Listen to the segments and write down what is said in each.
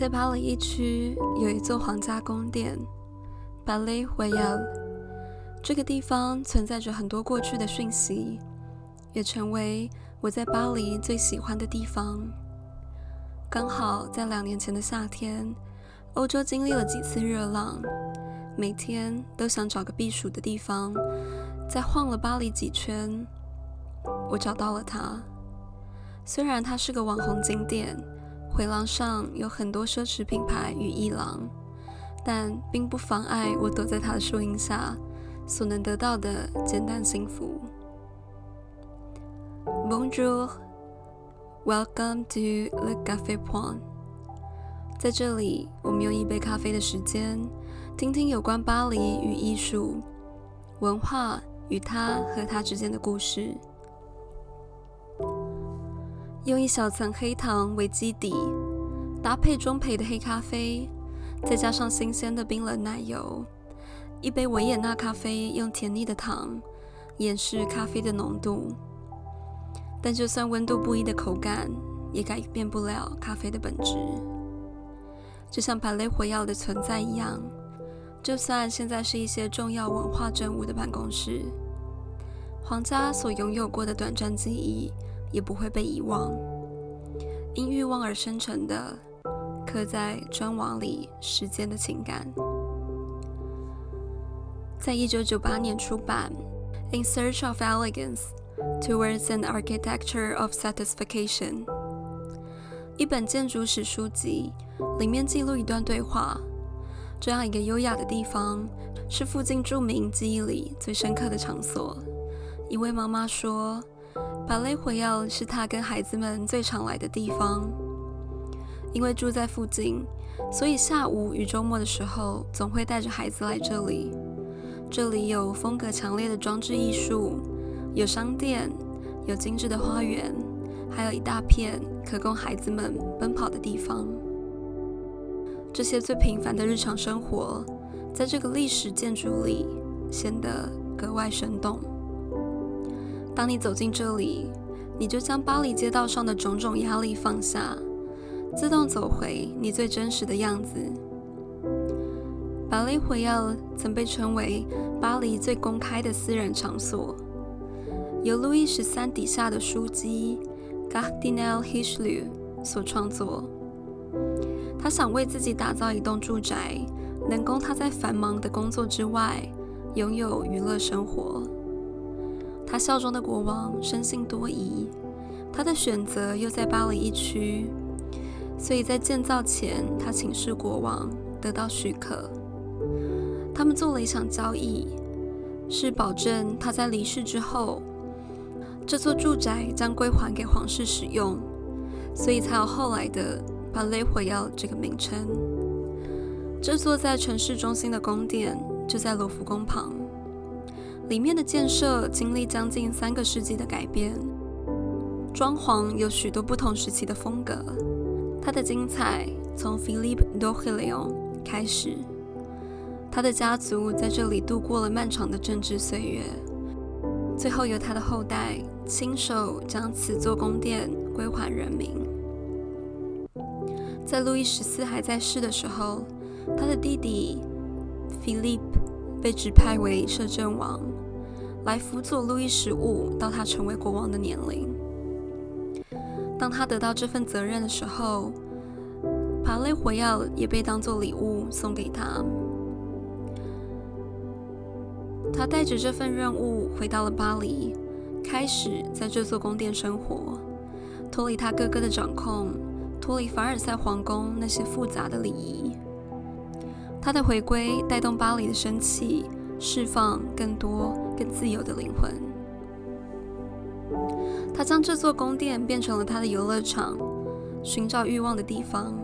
在巴黎一区有一座皇家宫殿，Palais Royal。这个地方存在着很多过去的讯息，也成为我在巴黎最喜欢的地方。刚好在两年前的夏天，欧洲经历了几次热浪，每天都想找个避暑的地方，再晃了巴黎几圈。我找到了它，虽然它是个网红景点。回廊上有很多奢侈品牌与艺廊，但并不妨碍我躲在它的树荫下所能得到的简单幸福。Bonjour, welcome to the Café Point。在这里，我们用一杯咖啡的时间，听听有关巴黎与艺术、文化与它和它之间的故事。用一小层黑糖为基底，搭配中培的黑咖啡，再加上新鲜的冰冷奶油，一杯维也纳咖啡用甜腻的糖掩饰咖啡的浓度。但就算温度不一的口感，也改变不了咖啡的本质。就像盘雷火药的存在一样，就算现在是一些重要文化政务的办公室，皇家所拥有过的短暂记忆。也不会被遗忘，因欲望而生成的，刻在砖瓦里时间的情感。在一九九八年出版《In Search of Elegance Towards an Architecture of Satisfaction》一本建筑史书籍，里面记录一段对话。这样一个优雅的地方，是附近著名记忆里最深刻的场所。一位妈妈说。巴雷火药是他跟孩子们最常来的地方，因为住在附近，所以下午与周末的时候总会带着孩子来这里。这里有风格强烈的装置艺术，有商店，有精致的花园，还有一大片可供孩子们奔跑的地方。这些最平凡的日常生活，在这个历史建筑里显得格外生动。当你走进这里，你就将巴黎街道上的种种压力放下，自动走回你最真实的样子。巴黎火药曾被称为巴黎最公开的私人场所，由路易十三底下的书记 Cardinal Richelieu 所创作。他想为自己打造一栋住宅，能供他在繁忙的工作之外拥有娱乐生活。他效忠的国王生性多疑，他的选择又在巴黎一区，所以在建造前，他请示国王，得到许可。他们做了一场交易，是保证他在离世之后，这座住宅将归还给皇室使用，所以才有后来的巴雷火药这个名称。这座在城市中心的宫殿就在罗浮宫旁。里面的建设经历将近三个世纪的改变，装潢有许多不同时期的风格。它的精彩从 Philippe d'Orléans 开始，他的家族在这里度过了漫长的政治岁月，最后由他的后代亲手将此座宫殿归还人民。在路易十四还在世的时候，他的弟弟 Philippe 被指派为摄政王。来辅佐路易十五到他成为国王的年龄。当他得到这份责任的时候，帕雷火药也被当做礼物送给他。他带着这份任务回到了巴黎，开始在这座宫殿生活，脱离他哥哥的掌控，脱离凡尔赛皇宫那些复杂的礼仪。他的回归带动巴黎的生气。释放更多、更自由的灵魂。他将这座宫殿变成了他的游乐场，寻找欲望的地方。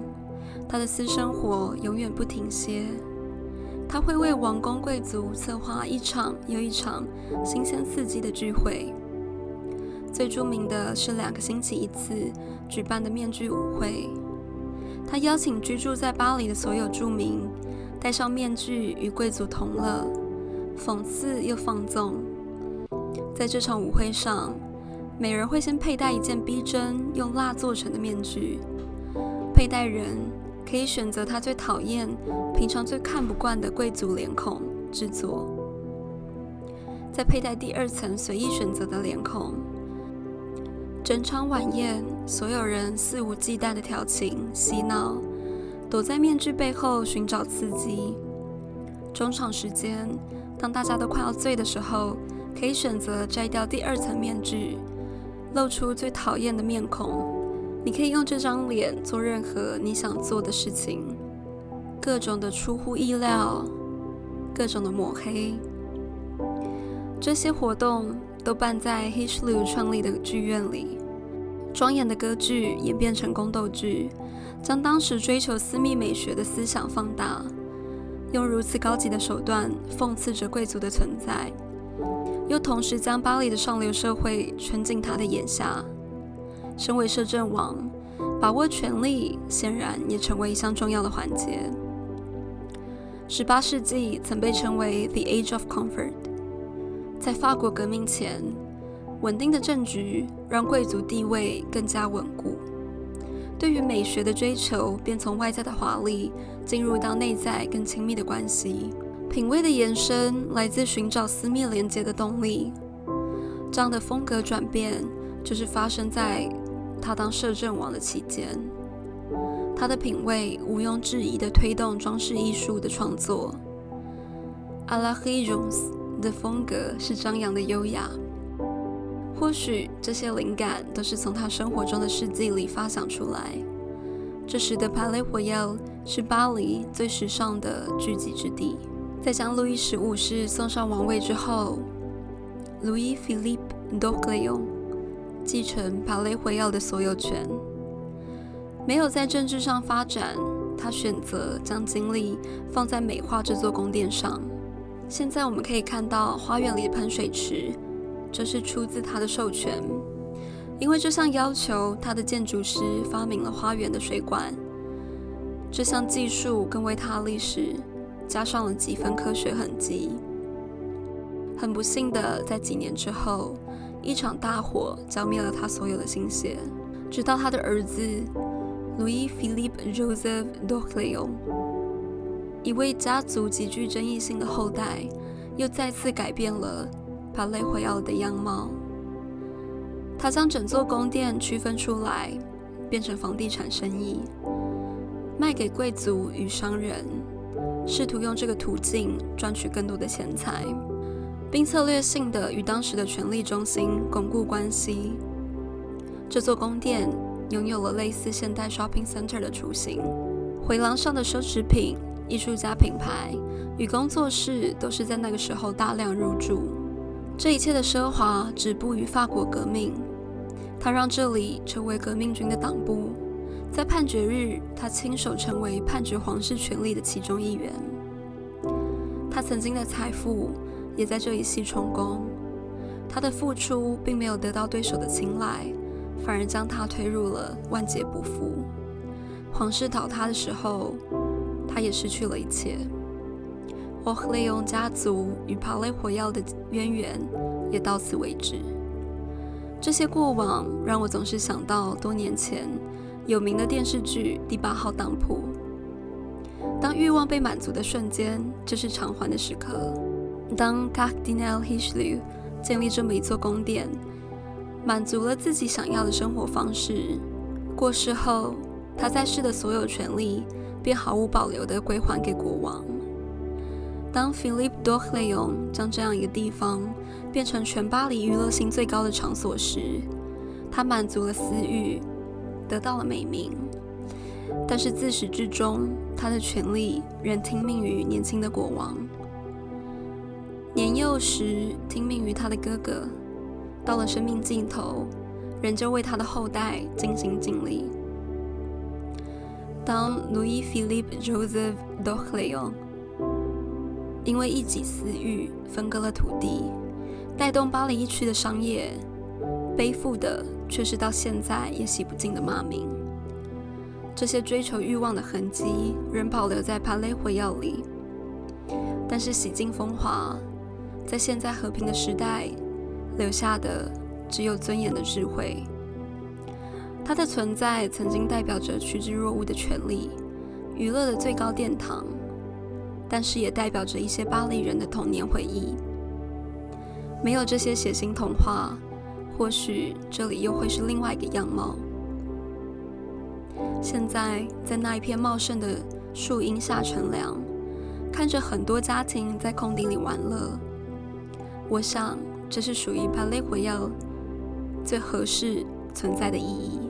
他的私生活永远不停歇。他会为王公贵族策划一场又一场新鲜刺激的聚会。最著名的是两个星期一次举办的面具舞会。他邀请居住在巴黎的所有住民戴上面具，与贵族同乐。讽刺又放纵，在这场舞会上，每人会先佩戴一件逼真用蜡做成的面具，佩戴人可以选择他最讨厌、平常最看不惯的贵族脸孔制作，再佩戴第二层随意选择的脸孔。整场晚宴，所有人肆无忌惮的调情、嬉闹，躲在面具背后寻找刺激。中场时间，当大家都快要醉的时候，可以选择摘掉第二层面具，露出最讨厌的面孔。你可以用这张脸做任何你想做的事情，各种的出乎意料，各种的抹黑。这些活动都办在 Hitchlew 创立的剧院里，庄严的歌剧演变成宫斗剧，将当时追求私密美学的思想放大，用如此高级的手段讽刺着贵族的存在，又同时将巴黎的上流社会圈进他的眼下。身为摄政王，把握权力显然也成为一项重要的环节。十八世纪曾被称为 The Age of Comfort。在法国革命前，稳定的政局让贵族地位更加稳固。对于美学的追求，便从外在的华丽进入到内在更亲密的关系。品味的延伸来自寻找私密连接的动力。这样的风格转变，就是发生在。他当摄政王的期间，他的品味毋庸置疑地推动装饰艺术的创作。阿拉黑荣斯的风格是张扬的优雅，或许这些灵感都是从他生活中的事迹里发想出来。这时的帕雷火药是巴黎最时尚的聚集之地。在将路易十五世送上王位之后，路易菲利普·多克雷翁。继承帕雷回耀的所有权，没有在政治上发展，他选择将精力放在美化这座宫殿上。现在我们可以看到花园里的喷水池，这是出自他的授权，因为这项要求，他的建筑师发明了花园的水管。这项技术更为他历史加上了几分科学痕迹。很不幸的，在几年之后。一场大火浇灭了他所有的心血，直到他的儿子 Louis Philippe Joseph d'Orléans，一位家族极具争议性的后代，又再次改变了帕雷火药的样貌。他将整座宫殿区分出来，变成房地产生意，卖给贵族与商人，试图用这个途径赚取更多的钱财。并策略性的与当时的权力中心巩固关系。这座宫殿拥有了类似现代 shopping center 的雏形，回廊上的奢侈品、艺术家品牌与工作室都是在那个时候大量入驻。这一切的奢华止步于法国革命，他让这里成为革命军的党部。在判决日，他亲手成为判决皇室权力的其中一员。他曾经的财富。也在这一系充公，他的付出并没有得到对手的青睐，反而将他推入了万劫不复。皇室倒塌的时候，他也失去了一切。奥赫雷翁家族与帕雷火药的渊源也到此为止。这些过往让我总是想到多年前有名的电视剧《第八号当铺》。当欲望被满足的瞬间，就是偿还的时刻。当 Cardinal Richelieu 建立这么一座宫殿，满足了自己想要的生活方式，过世后，他在世的所有权利便毫无保留地归还给国王。当 Philippe d'Orléans 将这样一个地方变成全巴黎娱乐性最高的场所时，他满足了私欲，得到了美名。但是自始至终，他的权力仍听命于年轻的国王。年幼时听命于他的哥哥，到了生命尽头，仍旧为他的后代尽心尽力。当 Louis Philippe Joseph d'Orléans 因为一己私欲分割了土地，带动巴黎一区的商业，背负的却是到现在也洗不尽的骂名。这些追求欲望的痕迹仍保留在帕雷火药里，但是洗尽风华。在现在和平的时代，留下的只有尊严的智慧。它的存在曾经代表着趋之若鹜的权利，娱乐的最高殿堂，但是也代表着一些巴黎人的童年回忆。没有这些血腥童话，或许这里又会是另外一个样貌。现在在那一片茂盛的树荫下乘凉，看着很多家庭在空地里玩乐，我想这是属于巴黎回耀最合适存在的意义。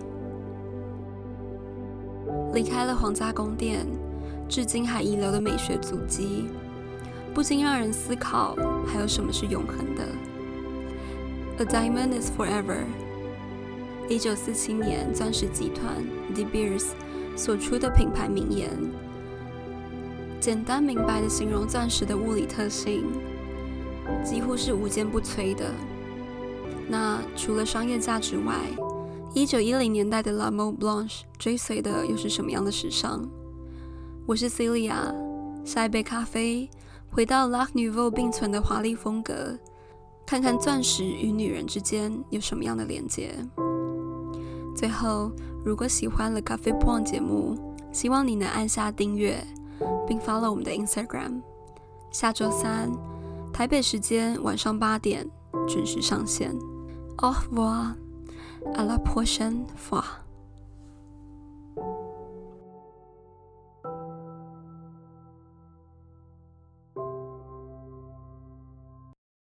离开了皇家宫殿，至今还遗留的美学足迹，不禁让人思考：还有什么是永恒的？A diamond is forever。一九四七年，钻石集团 De Beers 所出的品牌名言，简单明白的形容钻石的物理特性，几乎是无坚不摧的。那除了商业价值外，一九一零年代的 La Mode Blanche 追随的又是什么样的时尚？我是 Celia，下一杯咖啡，回到 La Nouveau 并存的华丽风格，看看钻石与女人之间有什么样的连接。最后，如果喜欢了 Coffee Point 节目，希望你能按下订阅，并 follow 我们的 Instagram。下周三，台北时间晚上八点准时上线。Au revoir, à la prochaine fois。